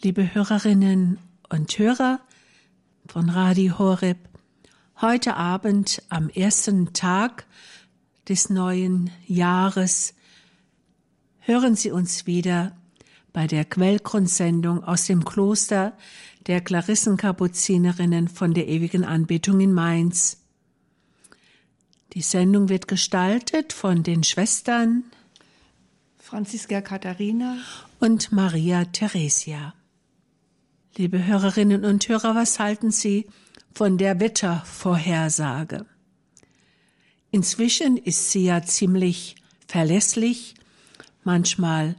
Liebe Hörerinnen und Hörer von Radio Horeb, heute Abend am ersten Tag des neuen Jahres hören Sie uns wieder bei der Quellgrundsendung aus dem Kloster der Klarissenkapuzinerinnen von der ewigen Anbetung in Mainz. Die Sendung wird gestaltet von den Schwestern Franziska Katharina und Maria Theresia. Liebe Hörerinnen und Hörer, was halten Sie von der Wettervorhersage? Inzwischen ist sie ja ziemlich verlässlich. Manchmal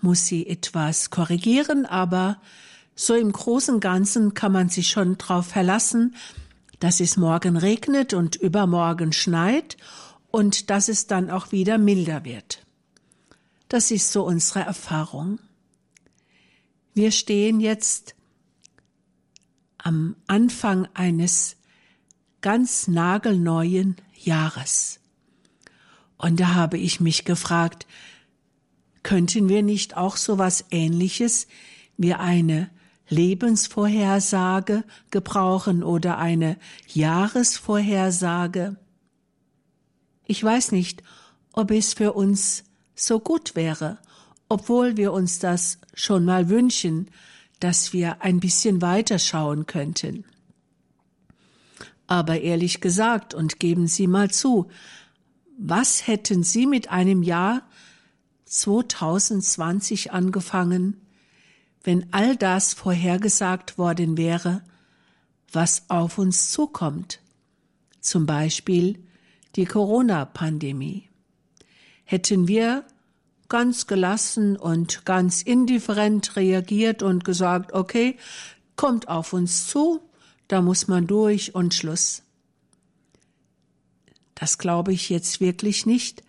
muss sie etwas korrigieren, aber so im Großen Ganzen kann man sich schon darauf verlassen, dass es morgen regnet und übermorgen schneit und dass es dann auch wieder milder wird. Das ist so unsere Erfahrung. Wir stehen jetzt am Anfang eines ganz nagelneuen Jahres. Und da habe ich mich gefragt, könnten wir nicht auch so was ähnliches wie eine Lebensvorhersage gebrauchen oder eine Jahresvorhersage? Ich weiß nicht, ob es für uns so gut wäre, obwohl wir uns das schon mal wünschen, dass wir ein bisschen weiter schauen könnten. Aber ehrlich gesagt, und geben Sie mal zu, was hätten Sie mit einem Jahr 2020 angefangen, wenn all das vorhergesagt worden wäre, was auf uns zukommt, zum Beispiel die Corona-Pandemie? hätten wir ganz gelassen und ganz indifferent reagiert und gesagt, okay, kommt auf uns zu, da muss man durch und Schluss. Das glaube ich jetzt wirklich nicht,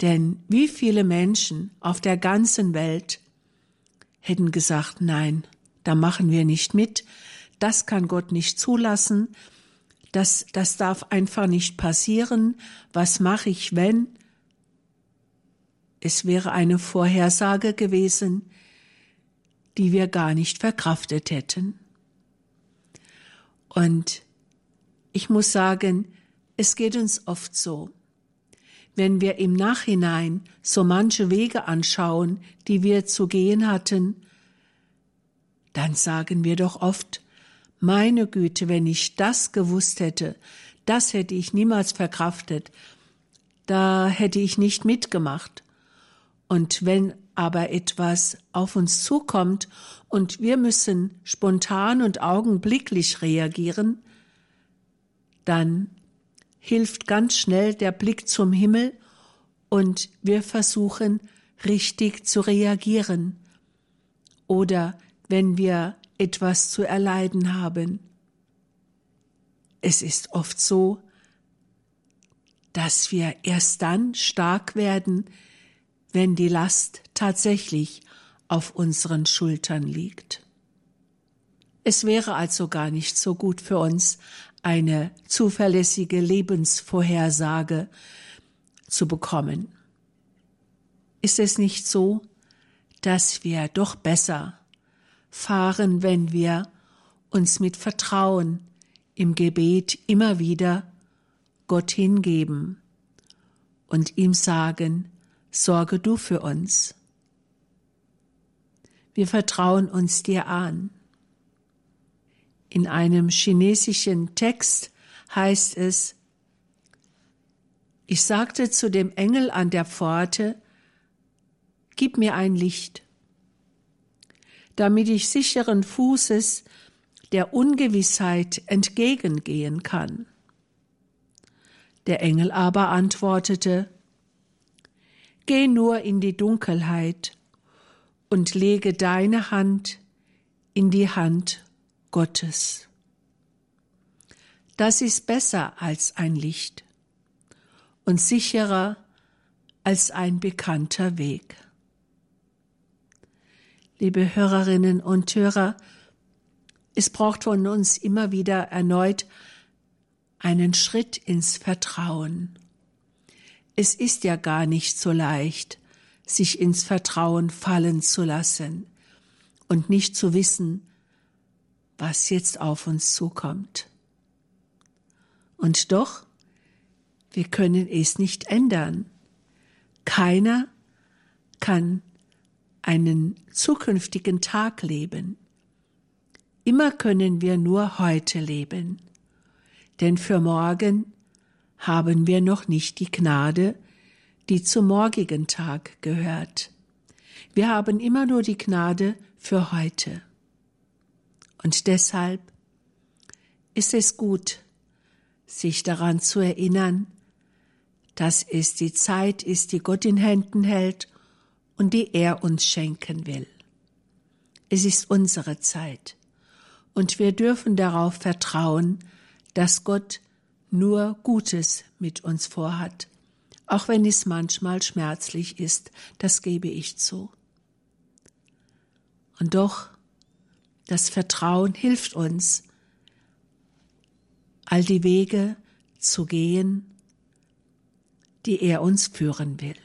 denn wie viele Menschen auf der ganzen Welt hätten gesagt, nein, da machen wir nicht mit, das kann Gott nicht zulassen, das, das darf einfach nicht passieren, was mache ich, wenn? Es wäre eine Vorhersage gewesen, die wir gar nicht verkraftet hätten. Und ich muss sagen, es geht uns oft so. Wenn wir im Nachhinein so manche Wege anschauen, die wir zu gehen hatten, dann sagen wir doch oft, meine Güte, wenn ich das gewusst hätte, das hätte ich niemals verkraftet, da hätte ich nicht mitgemacht. Und wenn aber etwas auf uns zukommt und wir müssen spontan und augenblicklich reagieren, dann hilft ganz schnell der Blick zum Himmel und wir versuchen richtig zu reagieren. Oder wenn wir etwas zu erleiden haben. Es ist oft so, dass wir erst dann stark werden, wenn die Last tatsächlich auf unseren Schultern liegt. Es wäre also gar nicht so gut für uns, eine zuverlässige Lebensvorhersage zu bekommen. Ist es nicht so, dass wir doch besser fahren, wenn wir uns mit Vertrauen im Gebet immer wieder Gott hingeben und ihm sagen, sorge du für uns. Wir vertrauen uns dir an. In einem chinesischen Text heißt es, ich sagte zu dem Engel an der Pforte, Gib mir ein Licht, damit ich sicheren Fußes der Ungewissheit entgegengehen kann. Der Engel aber antwortete, Geh nur in die Dunkelheit und lege deine Hand in die Hand Gottes. Das ist besser als ein Licht und sicherer als ein bekannter Weg. Liebe Hörerinnen und Hörer, es braucht von uns immer wieder erneut einen Schritt ins Vertrauen es ist ja gar nicht so leicht, sich ins Vertrauen fallen zu lassen und nicht zu wissen, was jetzt auf uns zukommt. Und doch, wir können es nicht ändern. Keiner kann einen zukünftigen Tag leben. Immer können wir nur heute leben, denn für morgen haben wir noch nicht die Gnade, die zum morgigen Tag gehört. Wir haben immer nur die Gnade für heute. Und deshalb ist es gut, sich daran zu erinnern, dass es die Zeit ist, die Gott in Händen hält und die er uns schenken will. Es ist unsere Zeit und wir dürfen darauf vertrauen, dass Gott nur Gutes mit uns vorhat, auch wenn es manchmal schmerzlich ist, das gebe ich zu. Und doch, das Vertrauen hilft uns, all die Wege zu gehen, die er uns führen will.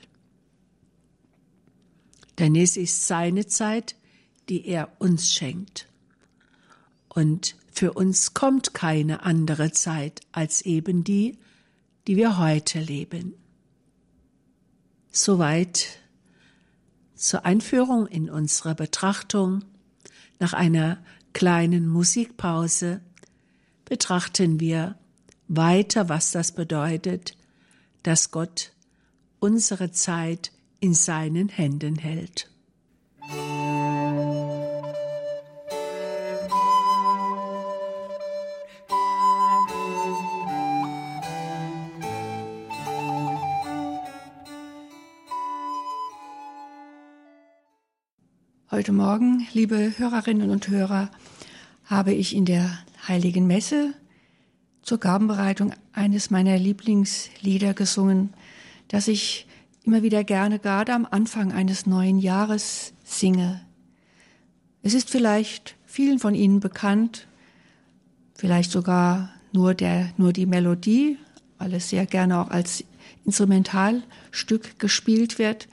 Denn es ist seine Zeit, die er uns schenkt. Und für uns kommt keine andere Zeit als eben die, die wir heute leben. Soweit zur Einführung in unsere Betrachtung. Nach einer kleinen Musikpause betrachten wir weiter, was das bedeutet, dass Gott unsere Zeit in seinen Händen hält. Heute Morgen, liebe Hörerinnen und Hörer, habe ich in der Heiligen Messe zur Gabenbereitung eines meiner Lieblingslieder gesungen, das ich immer wieder gerne gerade am Anfang eines neuen Jahres singe. Es ist vielleicht vielen von Ihnen bekannt, vielleicht sogar nur der, nur die Melodie, weil es sehr gerne auch als Instrumentalstück gespielt wird.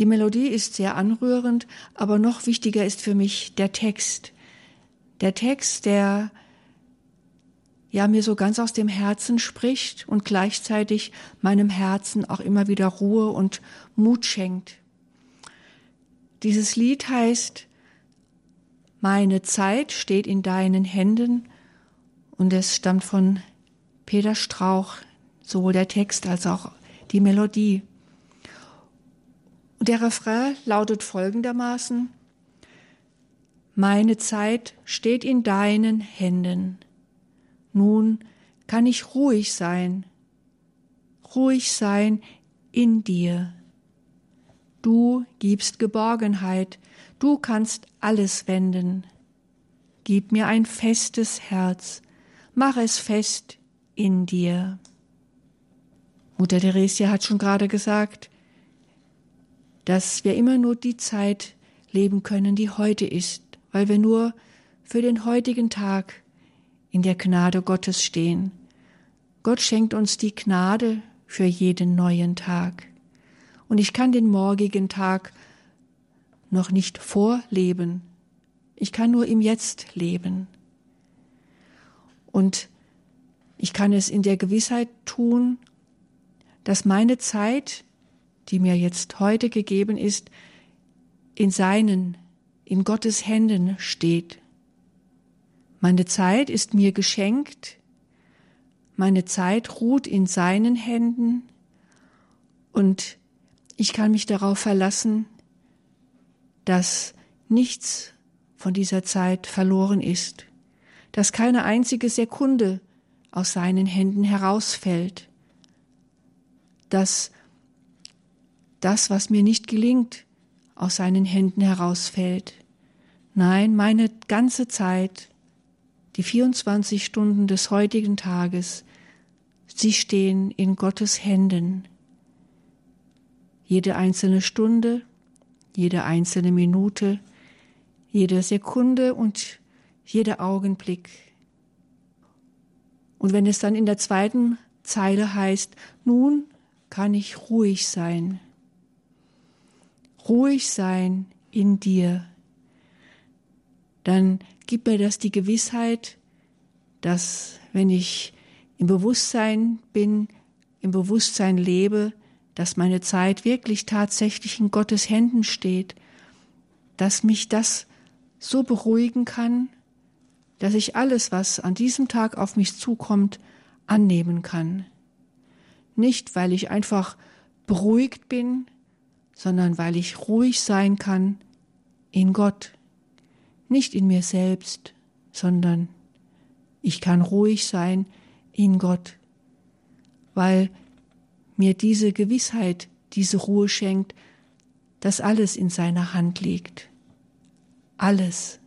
Die Melodie ist sehr anrührend, aber noch wichtiger ist für mich der Text. Der Text, der ja mir so ganz aus dem Herzen spricht und gleichzeitig meinem Herzen auch immer wieder Ruhe und Mut schenkt. Dieses Lied heißt Meine Zeit steht in deinen Händen und es stammt von Peter Strauch, sowohl der Text als auch die Melodie. Und der Refrain lautet folgendermaßen, Meine Zeit steht in deinen Händen. Nun kann ich ruhig sein, ruhig sein in dir. Du gibst Geborgenheit, du kannst alles wenden. Gib mir ein festes Herz, mach es fest in dir. Mutter Theresia hat schon gerade gesagt, dass wir immer nur die Zeit leben können, die heute ist, weil wir nur für den heutigen Tag in der Gnade Gottes stehen. Gott schenkt uns die Gnade für jeden neuen Tag. Und ich kann den morgigen Tag noch nicht vorleben. Ich kann nur im Jetzt leben. Und ich kann es in der Gewissheit tun, dass meine Zeit die mir jetzt heute gegeben ist, in seinen, in Gottes Händen steht. Meine Zeit ist mir geschenkt, meine Zeit ruht in seinen Händen und ich kann mich darauf verlassen, dass nichts von dieser Zeit verloren ist, dass keine einzige Sekunde aus seinen Händen herausfällt, dass das, was mir nicht gelingt, aus seinen Händen herausfällt. Nein, meine ganze Zeit, die 24 Stunden des heutigen Tages, sie stehen in Gottes Händen. Jede einzelne Stunde, jede einzelne Minute, jede Sekunde und jeder Augenblick. Und wenn es dann in der zweiten Zeile heißt, nun kann ich ruhig sein, ruhig sein in dir. dann gibt mir das die Gewissheit, dass wenn ich im Bewusstsein bin, im Bewusstsein lebe, dass meine Zeit wirklich tatsächlich in Gottes Händen steht, dass mich das so beruhigen kann, dass ich alles, was an diesem Tag auf mich zukommt, annehmen kann. Nicht, weil ich einfach beruhigt bin, sondern weil ich ruhig sein kann in Gott, nicht in mir selbst, sondern ich kann ruhig sein in Gott, weil mir diese Gewissheit, diese Ruhe schenkt, dass alles in seiner Hand liegt. Alles.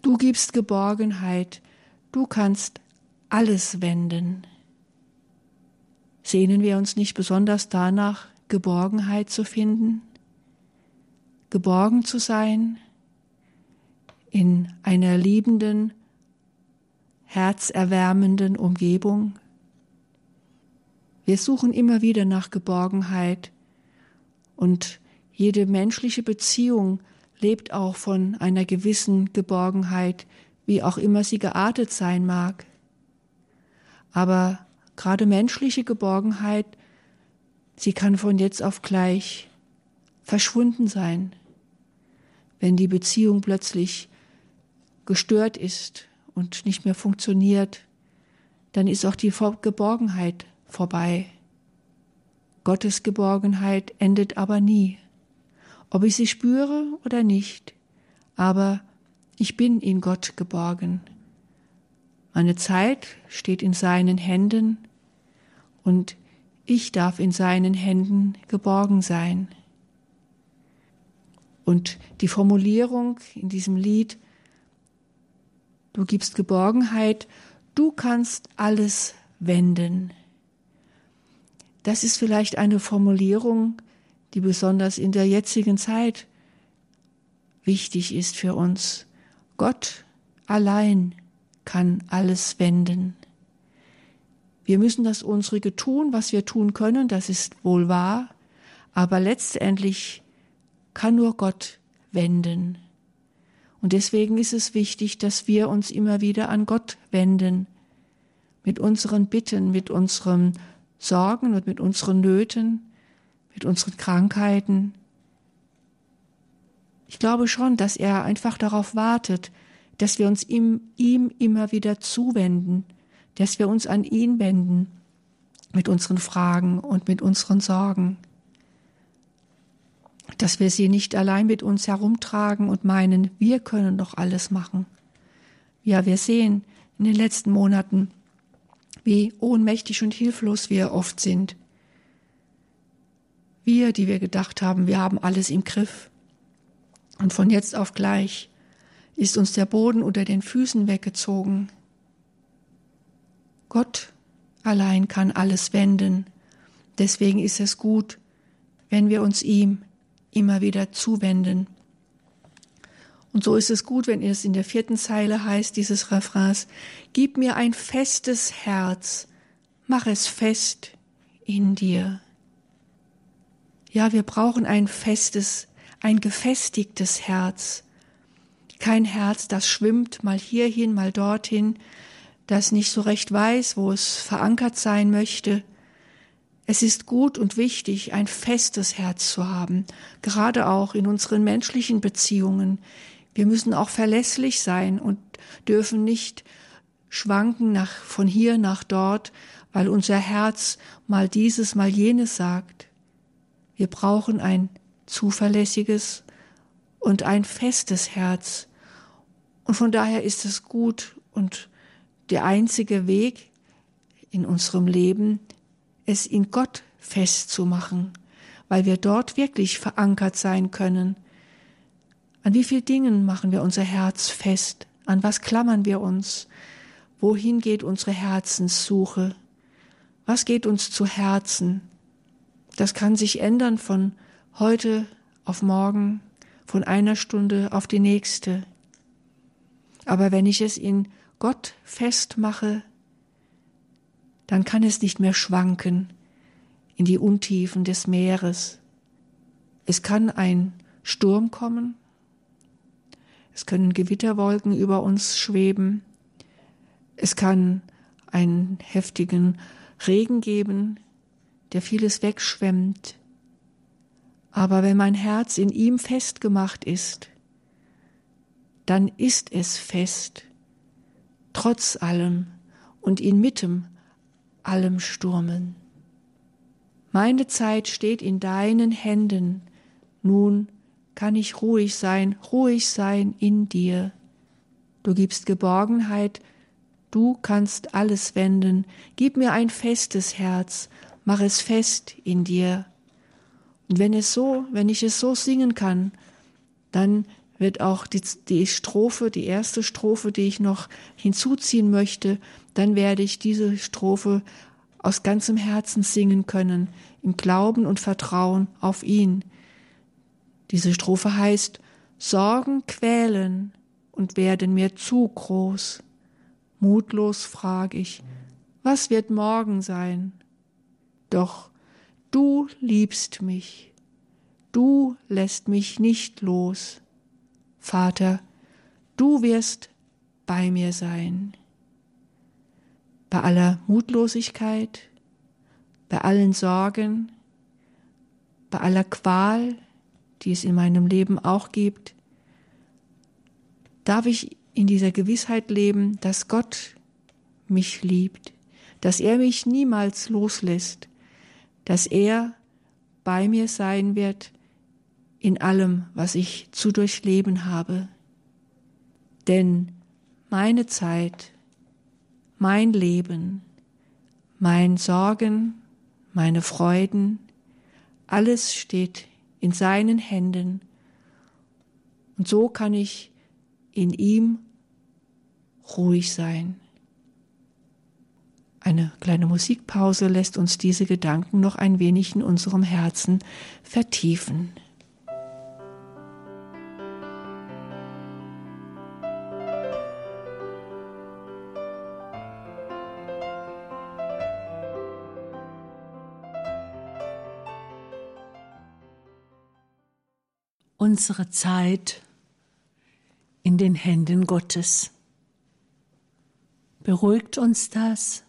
Du gibst Geborgenheit, du kannst alles wenden. Sehnen wir uns nicht besonders danach, Geborgenheit zu finden, geborgen zu sein in einer liebenden, herzerwärmenden Umgebung? Wir suchen immer wieder nach Geborgenheit und jede menschliche Beziehung lebt auch von einer gewissen Geborgenheit, wie auch immer sie geartet sein mag. Aber gerade menschliche Geborgenheit, sie kann von jetzt auf gleich verschwunden sein, wenn die Beziehung plötzlich gestört ist und nicht mehr funktioniert, dann ist auch die Geborgenheit vorbei. Gottes Geborgenheit endet aber nie, ob ich sie spüre oder nicht, aber ich bin in Gott geborgen. Meine Zeit steht in seinen Händen und ich darf in seinen Händen geborgen sein. Und die Formulierung in diesem Lied, du gibst Geborgenheit, du kannst alles wenden. Das ist vielleicht eine Formulierung, die besonders in der jetzigen Zeit wichtig ist für uns. Gott allein kann alles wenden. Wir müssen das unsrige tun, was wir tun können, das ist wohl wahr, aber letztendlich kann nur Gott wenden. Und deswegen ist es wichtig, dass wir uns immer wieder an Gott wenden, mit unseren Bitten, mit unseren Sorgen und mit unseren Nöten, mit unseren Krankheiten. Ich glaube schon, dass er einfach darauf wartet, dass wir uns ihm, ihm immer wieder zuwenden, dass wir uns an ihn wenden mit unseren Fragen und mit unseren Sorgen, dass wir sie nicht allein mit uns herumtragen und meinen, wir können doch alles machen. Ja, wir sehen in den letzten Monaten, wie ohnmächtig und hilflos wir oft sind. Wir, die wir gedacht haben, wir haben alles im Griff. Und von jetzt auf gleich ist uns der Boden unter den Füßen weggezogen. Gott allein kann alles wenden. Deswegen ist es gut, wenn wir uns ihm immer wieder zuwenden. Und so ist es gut, wenn es in der vierten Zeile heißt, dieses Refrains, Gib mir ein festes Herz, mach es fest in dir. Ja, wir brauchen ein festes, ein gefestigtes Herz. Kein Herz, das schwimmt mal hierhin, mal dorthin, das nicht so recht weiß, wo es verankert sein möchte. Es ist gut und wichtig, ein festes Herz zu haben, gerade auch in unseren menschlichen Beziehungen, wir müssen auch verlässlich sein und dürfen nicht schwanken nach, von hier nach dort, weil unser Herz mal dieses, mal jenes sagt. Wir brauchen ein zuverlässiges und ein festes Herz. Und von daher ist es gut und der einzige Weg in unserem Leben, es in Gott festzumachen, weil wir dort wirklich verankert sein können an wie vielen Dingen machen wir unser Herz fest? An was klammern wir uns? Wohin geht unsere Herzenssuche? Was geht uns zu Herzen? Das kann sich ändern von heute auf morgen, von einer Stunde auf die nächste. Aber wenn ich es in Gott festmache, dann kann es nicht mehr schwanken in die Untiefen des Meeres. Es kann ein Sturm kommen. Es können Gewitterwolken über uns schweben. Es kann einen heftigen Regen geben, der vieles wegschwemmt. Aber wenn mein Herz in ihm festgemacht ist, dann ist es fest, trotz allem und inmitten allem Sturmen. Meine Zeit steht in deinen Händen, nun kann ich ruhig sein, ruhig sein in dir. Du gibst Geborgenheit, du kannst alles wenden, gib mir ein festes Herz, mach es fest in dir. Und wenn es so, wenn ich es so singen kann, dann wird auch die, die Strophe, die erste Strophe, die ich noch hinzuziehen möchte, dann werde ich diese Strophe aus ganzem Herzen singen können, im Glauben und Vertrauen auf ihn. Diese Strophe heißt, Sorgen quälen und werden mir zu groß. Mutlos frag ich, was wird morgen sein? Doch du liebst mich, du lässt mich nicht los. Vater, du wirst bei mir sein. Bei aller Mutlosigkeit, bei allen Sorgen, bei aller Qual, die es in meinem Leben auch gibt, darf ich in dieser Gewissheit leben, dass Gott mich liebt, dass er mich niemals loslässt, dass er bei mir sein wird, in allem, was ich zu durchleben habe. Denn meine Zeit, mein Leben, mein Sorgen, meine Freuden, alles steht in seinen Händen. Und so kann ich in ihm ruhig sein. Eine kleine Musikpause lässt uns diese Gedanken noch ein wenig in unserem Herzen vertiefen. Unsere Zeit in den Händen Gottes. Beruhigt uns das?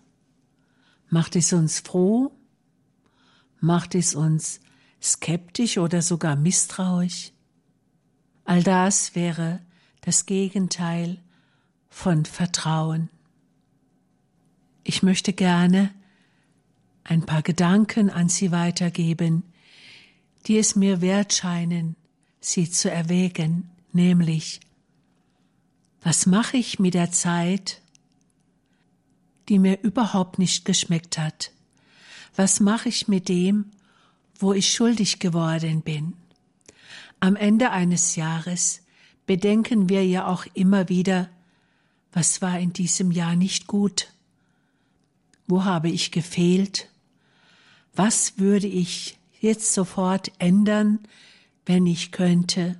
Macht es uns froh? Macht es uns skeptisch oder sogar misstrauisch? All das wäre das Gegenteil von Vertrauen. Ich möchte gerne ein paar Gedanken an Sie weitergeben, die es mir wert scheinen, sie zu erwägen, nämlich, was mache ich mit der Zeit, die mir überhaupt nicht geschmeckt hat? Was mache ich mit dem, wo ich schuldig geworden bin? Am Ende eines Jahres bedenken wir ja auch immer wieder, was war in diesem Jahr nicht gut? Wo habe ich gefehlt? Was würde ich jetzt sofort ändern, wenn ich könnte.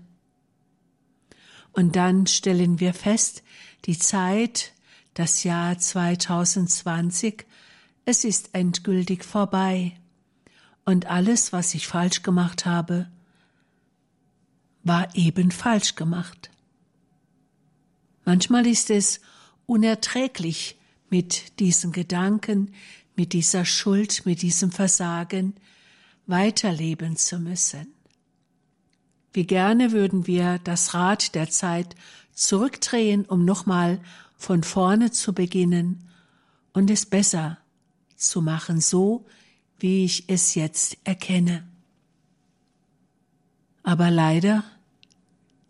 Und dann stellen wir fest, die Zeit, das Jahr 2020, es ist endgültig vorbei. Und alles, was ich falsch gemacht habe, war eben falsch gemacht. Manchmal ist es unerträglich, mit diesen Gedanken, mit dieser Schuld, mit diesem Versagen weiterleben zu müssen. Wie gerne würden wir das Rad der Zeit zurückdrehen, um nochmal von vorne zu beginnen und es besser zu machen, so wie ich es jetzt erkenne. Aber leider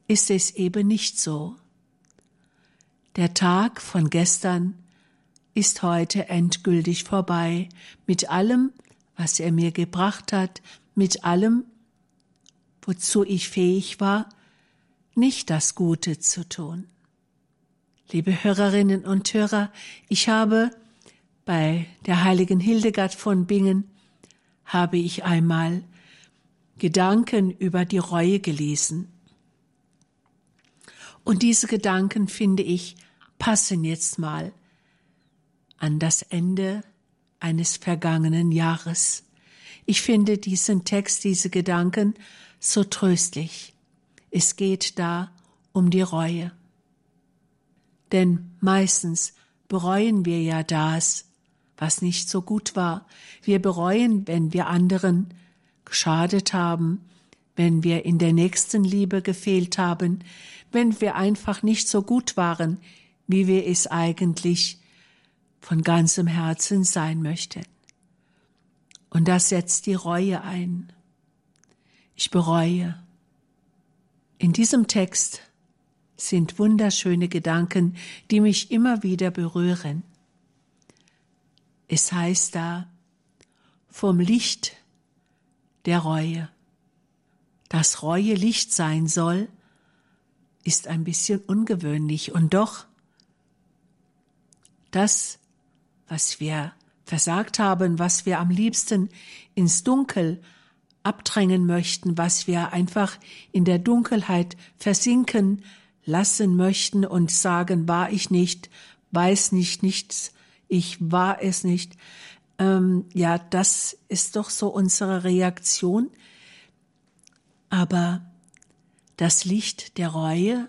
ist es eben nicht so. Der Tag von gestern ist heute endgültig vorbei mit allem, was er mir gebracht hat, mit allem, wozu ich fähig war, nicht das Gute zu tun. Liebe Hörerinnen und Hörer, ich habe bei der heiligen Hildegard von Bingen habe ich einmal Gedanken über die Reue gelesen. Und diese Gedanken, finde ich, passen jetzt mal an das Ende eines vergangenen Jahres. Ich finde diesen Text, diese Gedanken so tröstlich. Es geht da um die Reue. Denn meistens bereuen wir ja das, was nicht so gut war. Wir bereuen, wenn wir anderen geschadet haben, wenn wir in der nächsten Liebe gefehlt haben, wenn wir einfach nicht so gut waren, wie wir es eigentlich von ganzem Herzen sein möchten. Und das setzt die Reue ein. Ich bereue. In diesem Text sind wunderschöne Gedanken, die mich immer wieder berühren. Es heißt da, vom Licht der Reue. Dass Reue Licht sein soll, ist ein bisschen ungewöhnlich und doch das, was wir versagt haben, was wir am liebsten ins Dunkel abdrängen möchten, was wir einfach in der Dunkelheit versinken lassen möchten und sagen, war ich nicht, weiß nicht nichts, ich war es nicht. Ähm, ja, das ist doch so unsere Reaktion. Aber das Licht der Reue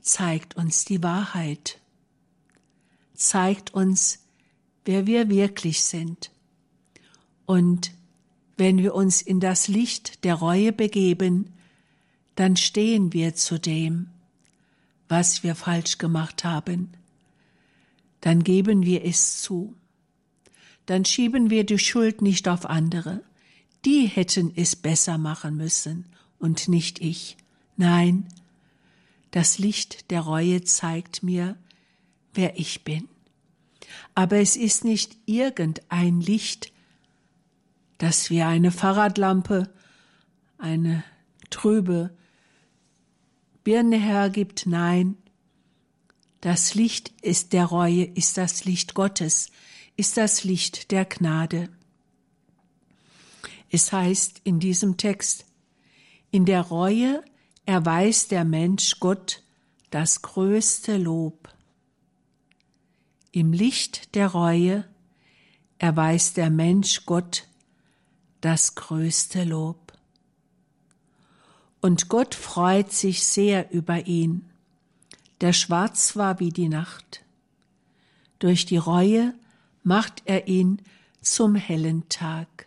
zeigt uns die Wahrheit, zeigt uns, wer wir wirklich sind. Und wenn wir uns in das Licht der Reue begeben, dann stehen wir zu dem, was wir falsch gemacht haben. Dann geben wir es zu. Dann schieben wir die Schuld nicht auf andere. Die hätten es besser machen müssen und nicht ich. Nein, das Licht der Reue zeigt mir, wer ich bin. Aber es ist nicht irgendein Licht, das wie eine Fahrradlampe, eine trübe Birne hergibt. Nein, das Licht ist der Reue, ist das Licht Gottes, ist das Licht der Gnade. Es heißt in diesem Text, in der Reue erweist der Mensch Gott das größte Lob. Im Licht der Reue erweist der Mensch Gott das größte Lob. Und Gott freut sich sehr über ihn, der schwarz war wie die Nacht. Durch die Reue macht er ihn zum hellen Tag.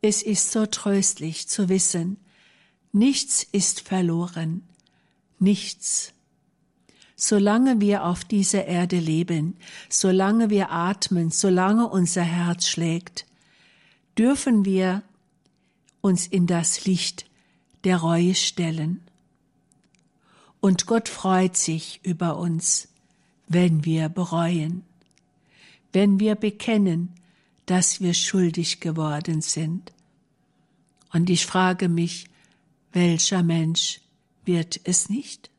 Es ist so tröstlich zu wissen, nichts ist verloren, nichts. Solange wir auf dieser Erde leben, solange wir atmen, solange unser Herz schlägt, dürfen wir uns in das Licht der Reue stellen. Und Gott freut sich über uns, wenn wir bereuen, wenn wir bekennen, dass wir schuldig geworden sind. Und ich frage mich, welcher Mensch wird es nicht?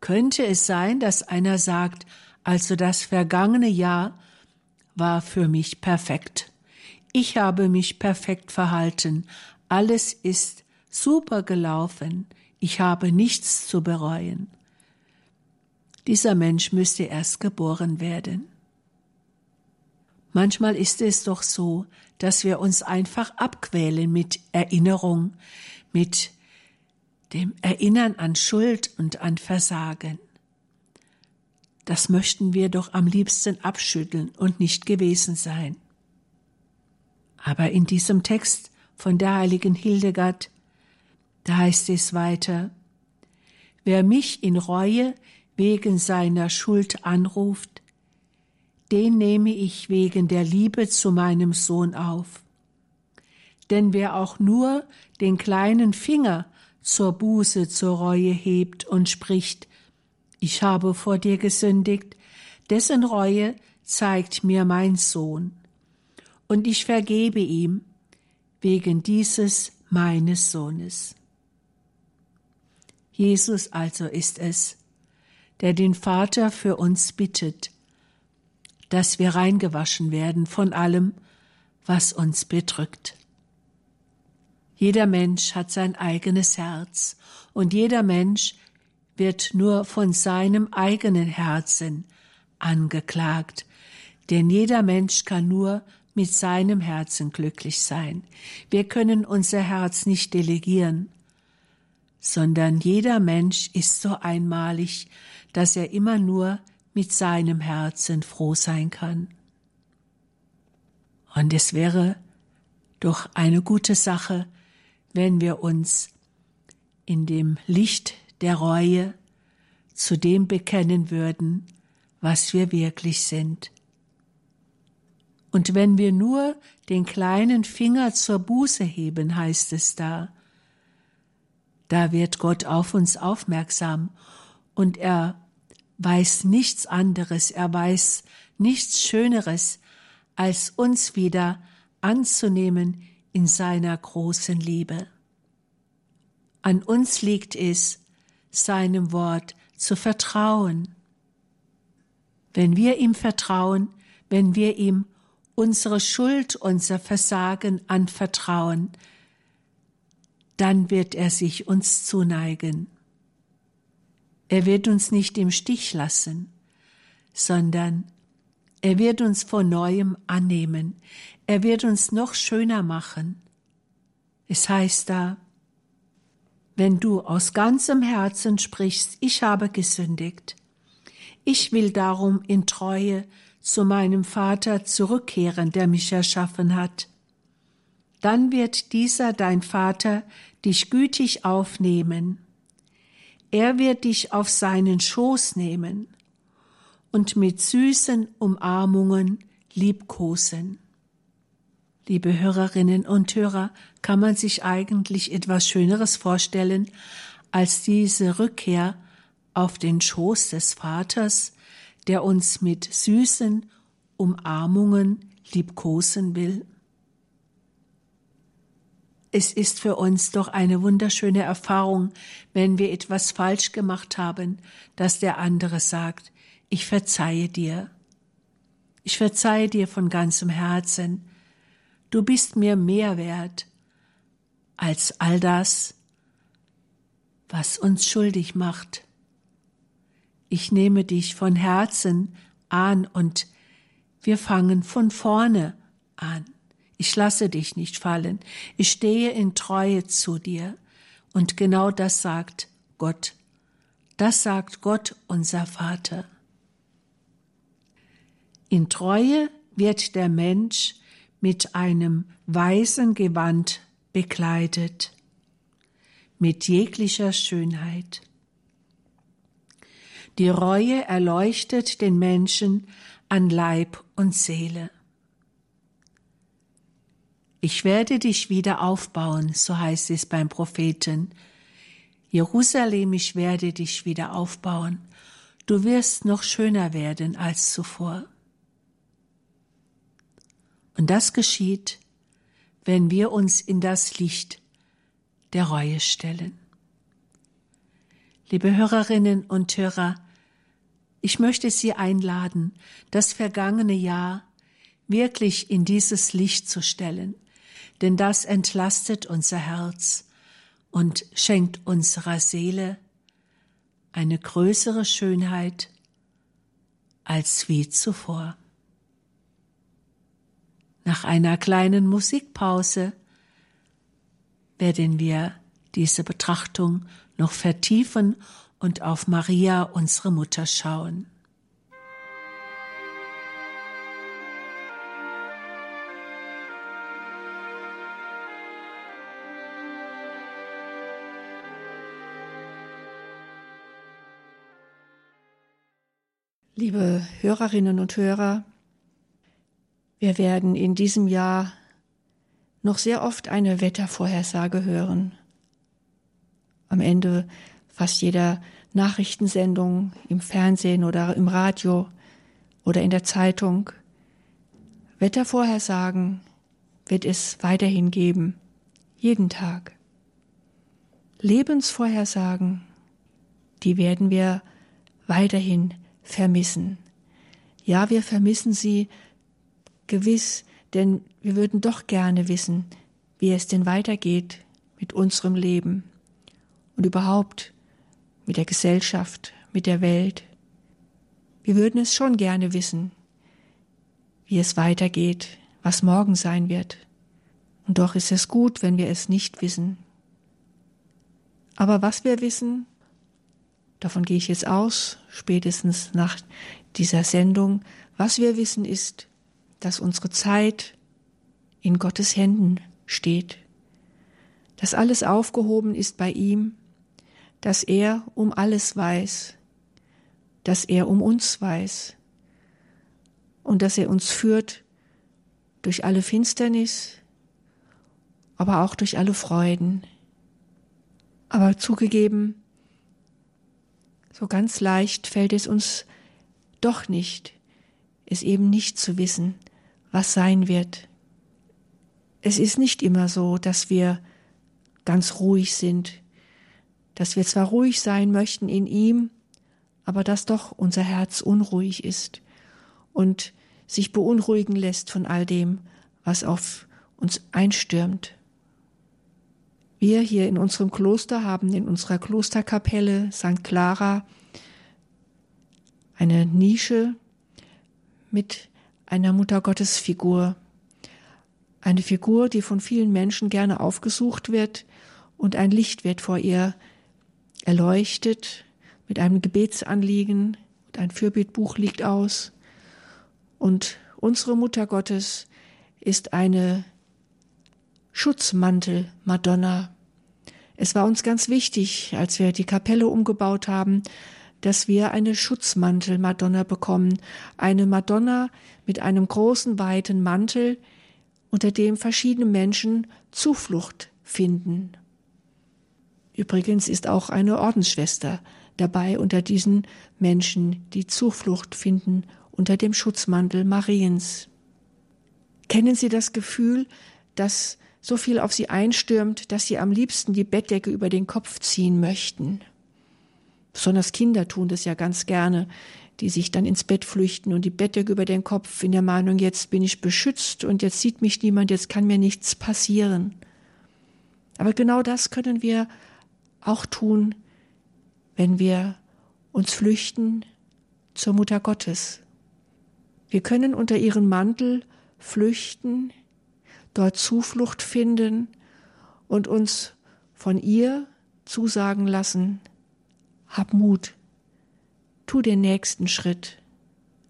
Könnte es sein, dass einer sagt, also das vergangene Jahr war für mich perfekt. Ich habe mich perfekt verhalten. Alles ist super gelaufen. Ich habe nichts zu bereuen. Dieser Mensch müsste erst geboren werden. Manchmal ist es doch so, dass wir uns einfach abquälen mit Erinnerung, mit dem Erinnern an Schuld und an Versagen. Das möchten wir doch am liebsten abschütteln und nicht gewesen sein. Aber in diesem Text von der heiligen Hildegard, da heißt es weiter, wer mich in Reue wegen seiner Schuld anruft, den nehme ich wegen der Liebe zu meinem Sohn auf. Denn wer auch nur den kleinen Finger zur Buße, zur Reue hebt und spricht, ich habe vor dir gesündigt, dessen Reue zeigt mir mein Sohn und ich vergebe ihm wegen dieses meines Sohnes. Jesus also ist es, der den Vater für uns bittet, dass wir reingewaschen werden von allem, was uns bedrückt. Jeder Mensch hat sein eigenes Herz und jeder Mensch wird nur von seinem eigenen Herzen angeklagt, denn jeder Mensch kann nur mit seinem Herzen glücklich sein. Wir können unser Herz nicht delegieren, sondern jeder Mensch ist so einmalig, dass er immer nur mit seinem Herzen froh sein kann. Und es wäre doch eine gute Sache, wenn wir uns in dem Licht der Reue zu dem bekennen würden, was wir wirklich sind. Und wenn wir nur den kleinen Finger zur Buße heben, heißt es da, da wird Gott auf uns aufmerksam und er weiß nichts anderes, er weiß nichts Schöneres, als uns wieder anzunehmen in seiner großen Liebe. An uns liegt es, seinem Wort zu vertrauen. Wenn wir ihm vertrauen, wenn wir ihm unsere Schuld, unser Versagen anvertrauen, dann wird er sich uns zuneigen. Er wird uns nicht im Stich lassen, sondern er wird uns vor neuem annehmen. Er wird uns noch schöner machen. Es heißt da, wenn du aus ganzem Herzen sprichst, ich habe gesündigt. Ich will darum in Treue zu meinem Vater zurückkehren, der mich erschaffen hat. Dann wird dieser dein Vater dich gütig aufnehmen. Er wird dich auf seinen Schoß nehmen und mit süßen Umarmungen liebkosen. Liebe Hörerinnen und Hörer, kann man sich eigentlich etwas Schöneres vorstellen als diese Rückkehr auf den Schoß des Vaters, der uns mit süßen Umarmungen liebkosen will? Es ist für uns doch eine wunderschöne Erfahrung, wenn wir etwas falsch gemacht haben, dass der andere sagt, ich verzeihe dir. Ich verzeihe dir von ganzem Herzen. Du bist mir mehr wert als all das, was uns schuldig macht. Ich nehme dich von Herzen an und wir fangen von vorne an. Ich lasse dich nicht fallen. Ich stehe in Treue zu dir. Und genau das sagt Gott. Das sagt Gott, unser Vater. In Treue wird der Mensch mit einem weißen Gewand bekleidet, mit jeglicher Schönheit. Die Reue erleuchtet den Menschen an Leib und Seele. Ich werde dich wieder aufbauen, so heißt es beim Propheten. Jerusalem, ich werde dich wieder aufbauen. Du wirst noch schöner werden als zuvor. Und das geschieht, wenn wir uns in das Licht der Reue stellen. Liebe Hörerinnen und Hörer, ich möchte Sie einladen, das vergangene Jahr wirklich in dieses Licht zu stellen, denn das entlastet unser Herz und schenkt unserer Seele eine größere Schönheit als wie zuvor. Nach einer kleinen Musikpause werden wir diese Betrachtung noch vertiefen und auf Maria, unsere Mutter, schauen. Liebe Hörerinnen und Hörer, wir werden in diesem Jahr noch sehr oft eine Wettervorhersage hören. Am Ende fast jeder Nachrichtensendung im Fernsehen oder im Radio oder in der Zeitung. Wettervorhersagen wird es weiterhin geben, jeden Tag. Lebensvorhersagen, die werden wir weiterhin vermissen. Ja, wir vermissen sie gewiss, denn wir würden doch gerne wissen, wie es denn weitergeht mit unserem Leben und überhaupt mit der Gesellschaft, mit der Welt. Wir würden es schon gerne wissen, wie es weitergeht, was morgen sein wird. Und doch ist es gut, wenn wir es nicht wissen. Aber was wir wissen, davon gehe ich jetzt aus, spätestens nach dieser Sendung, was wir wissen ist, dass unsere Zeit in Gottes Händen steht, dass alles aufgehoben ist bei ihm, dass er um alles weiß, dass er um uns weiß und dass er uns führt durch alle Finsternis, aber auch durch alle Freuden. Aber zugegeben, so ganz leicht fällt es uns doch nicht, es eben nicht zu wissen, was sein wird. Es ist nicht immer so, dass wir ganz ruhig sind, dass wir zwar ruhig sein möchten in ihm, aber dass doch unser Herz unruhig ist und sich beunruhigen lässt von all dem, was auf uns einstürmt. Wir hier in unserem Kloster haben in unserer Klosterkapelle St. Clara eine Nische mit einer Muttergottesfigur. Eine Figur, die von vielen Menschen gerne aufgesucht wird und ein Licht wird vor ihr erleuchtet mit einem Gebetsanliegen ein Fürbittbuch liegt aus. Und unsere Mutter Gottes ist eine Schutzmantel Madonna. Es war uns ganz wichtig, als wir die Kapelle umgebaut haben, dass wir eine Schutzmantel Madonna bekommen, eine Madonna mit einem großen weiten Mantel, unter dem verschiedene Menschen Zuflucht finden. Übrigens ist auch eine Ordensschwester dabei unter diesen Menschen, die Zuflucht finden unter dem Schutzmantel Mariens. Kennen Sie das Gefühl, dass so viel auf Sie einstürmt, dass Sie am liebsten die Bettdecke über den Kopf ziehen möchten? Besonders Kinder tun das ja ganz gerne, die sich dann ins Bett flüchten und die Bettdecke über den Kopf in der Meinung, jetzt bin ich beschützt und jetzt sieht mich niemand, jetzt kann mir nichts passieren. Aber genau das können wir auch tun, wenn wir uns flüchten zur Mutter Gottes. Wir können unter ihren Mantel flüchten, dort Zuflucht finden und uns von ihr zusagen lassen, hab Mut, tu den nächsten Schritt,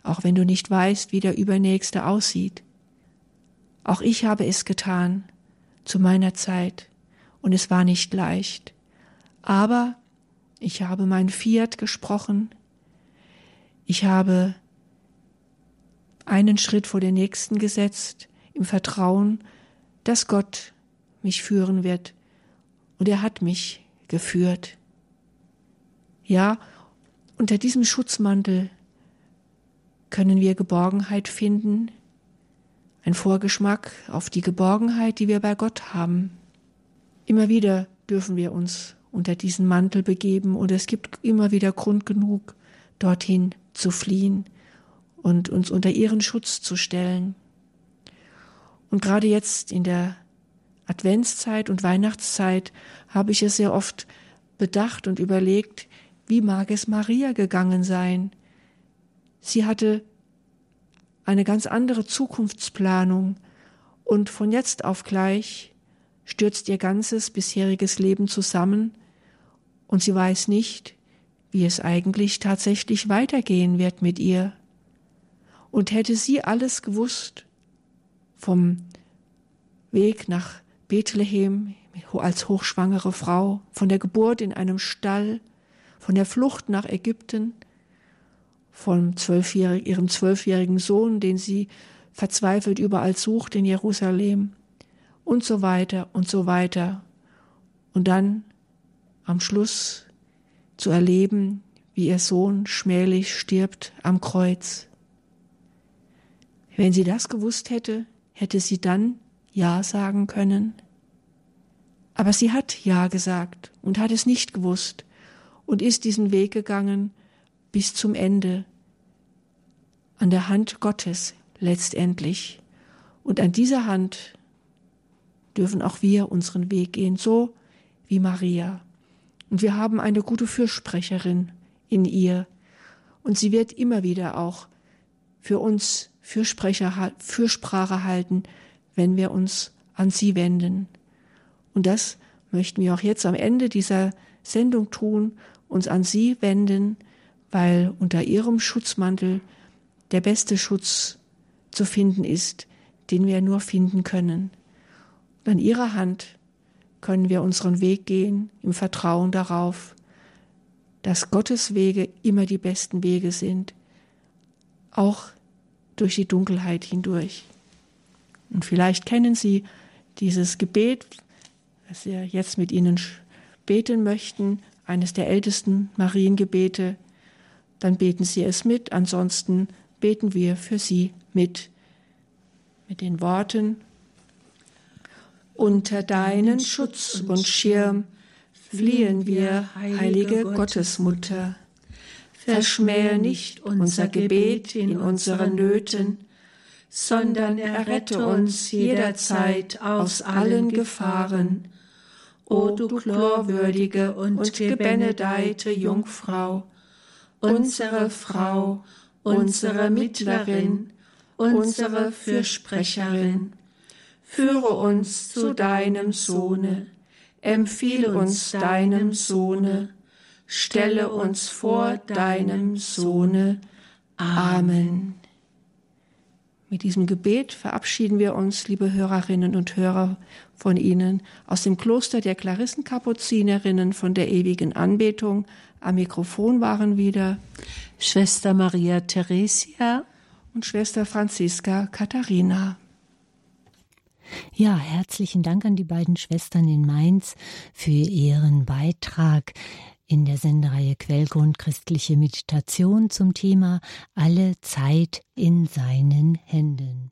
auch wenn du nicht weißt, wie der übernächste aussieht. Auch ich habe es getan zu meiner Zeit, und es war nicht leicht. Aber ich habe mein Fiat gesprochen, ich habe einen Schritt vor den nächsten gesetzt, im Vertrauen, dass Gott mich führen wird. Und er hat mich geführt. Ja, unter diesem Schutzmantel können wir Geborgenheit finden, ein Vorgeschmack auf die Geborgenheit, die wir bei Gott haben. Immer wieder dürfen wir uns unter diesen Mantel begeben und es gibt immer wieder Grund genug, dorthin zu fliehen und uns unter ihren Schutz zu stellen. Und gerade jetzt in der Adventszeit und Weihnachtszeit habe ich es sehr oft bedacht und überlegt, wie mag es Maria gegangen sein? Sie hatte eine ganz andere Zukunftsplanung und von jetzt auf gleich stürzt ihr ganzes bisheriges Leben zusammen und sie weiß nicht, wie es eigentlich tatsächlich weitergehen wird mit ihr. Und hätte sie alles gewusst vom Weg nach Bethlehem als hochschwangere Frau, von der Geburt in einem Stall, von der Flucht nach Ägypten, von zwölfjährig, ihrem zwölfjährigen Sohn, den sie verzweifelt überall sucht in Jerusalem und so weiter und so weiter. Und dann am Schluss zu erleben, wie ihr Sohn schmählich stirbt am Kreuz. Wenn sie das gewusst hätte, hätte sie dann Ja sagen können. Aber sie hat Ja gesagt und hat es nicht gewusst und ist diesen Weg gegangen bis zum Ende, an der Hand Gottes letztendlich. Und an dieser Hand dürfen auch wir unseren Weg gehen, so wie Maria. Und wir haben eine gute Fürsprecherin in ihr. Und sie wird immer wieder auch für uns Fürsprecher, Fürsprache halten, wenn wir uns an sie wenden. Und das möchten wir auch jetzt am Ende dieser Sendung tun, uns an sie wenden, weil unter ihrem Schutzmantel der beste Schutz zu finden ist, den wir nur finden können. Und an ihrer Hand können wir unseren Weg gehen im Vertrauen darauf, dass Gottes Wege immer die besten Wege sind, auch durch die Dunkelheit hindurch. Und vielleicht kennen Sie dieses Gebet, das wir jetzt mit Ihnen beten möchten, eines der ältesten Mariengebete, dann beten Sie es mit, ansonsten beten wir für Sie mit, mit den Worten, unter deinen Schutz und Schirm fliehen wir, heilige Gottesmutter. Verschmähe nicht unser Gebet in unseren Nöten, sondern errette uns jederzeit aus allen Gefahren. O du chlorwürdige und gebenedeite Jungfrau, unsere Frau, unsere Mittlerin, unsere Fürsprecherin, führe uns zu deinem Sohne, empfiehl uns deinem Sohne, stelle uns vor deinem Sohne. Amen. Mit diesem Gebet verabschieden wir uns, liebe Hörerinnen und Hörer, von Ihnen aus dem Kloster der Klarissenkapuzinerinnen von der ewigen Anbetung. Am Mikrofon waren wieder Schwester Maria Theresia und Schwester Franziska Katharina. Ja, herzlichen Dank an die beiden Schwestern in Mainz für ihren Beitrag in der Sendereihe Quellgrund christliche Meditation zum Thema Alle Zeit in seinen Händen.